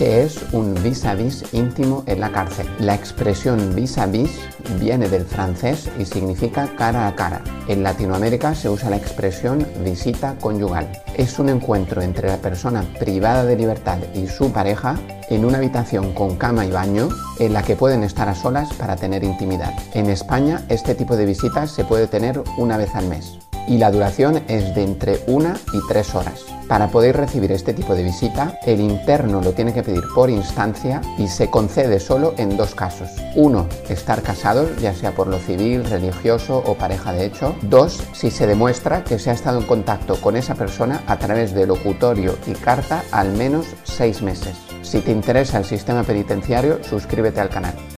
¿Qué es un vis a vis íntimo en la cárcel? La expresión vis a vis viene del francés y significa cara a cara. En Latinoamérica se usa la expresión visita conyugal. Es un encuentro entre la persona privada de libertad y su pareja en una habitación con cama y baño en la que pueden estar a solas para tener intimidad. En España este tipo de visitas se puede tener una vez al mes y la duración es de entre una y tres horas. Para poder recibir este tipo de visita, el interno lo tiene que pedir por instancia y se concede solo en dos casos. Uno, estar casados, ya sea por lo civil, religioso o pareja de hecho. Dos, si se demuestra que se ha estado en contacto con esa persona a través de locutorio y carta al menos seis meses. Si te interesa el sistema penitenciario, suscríbete al canal.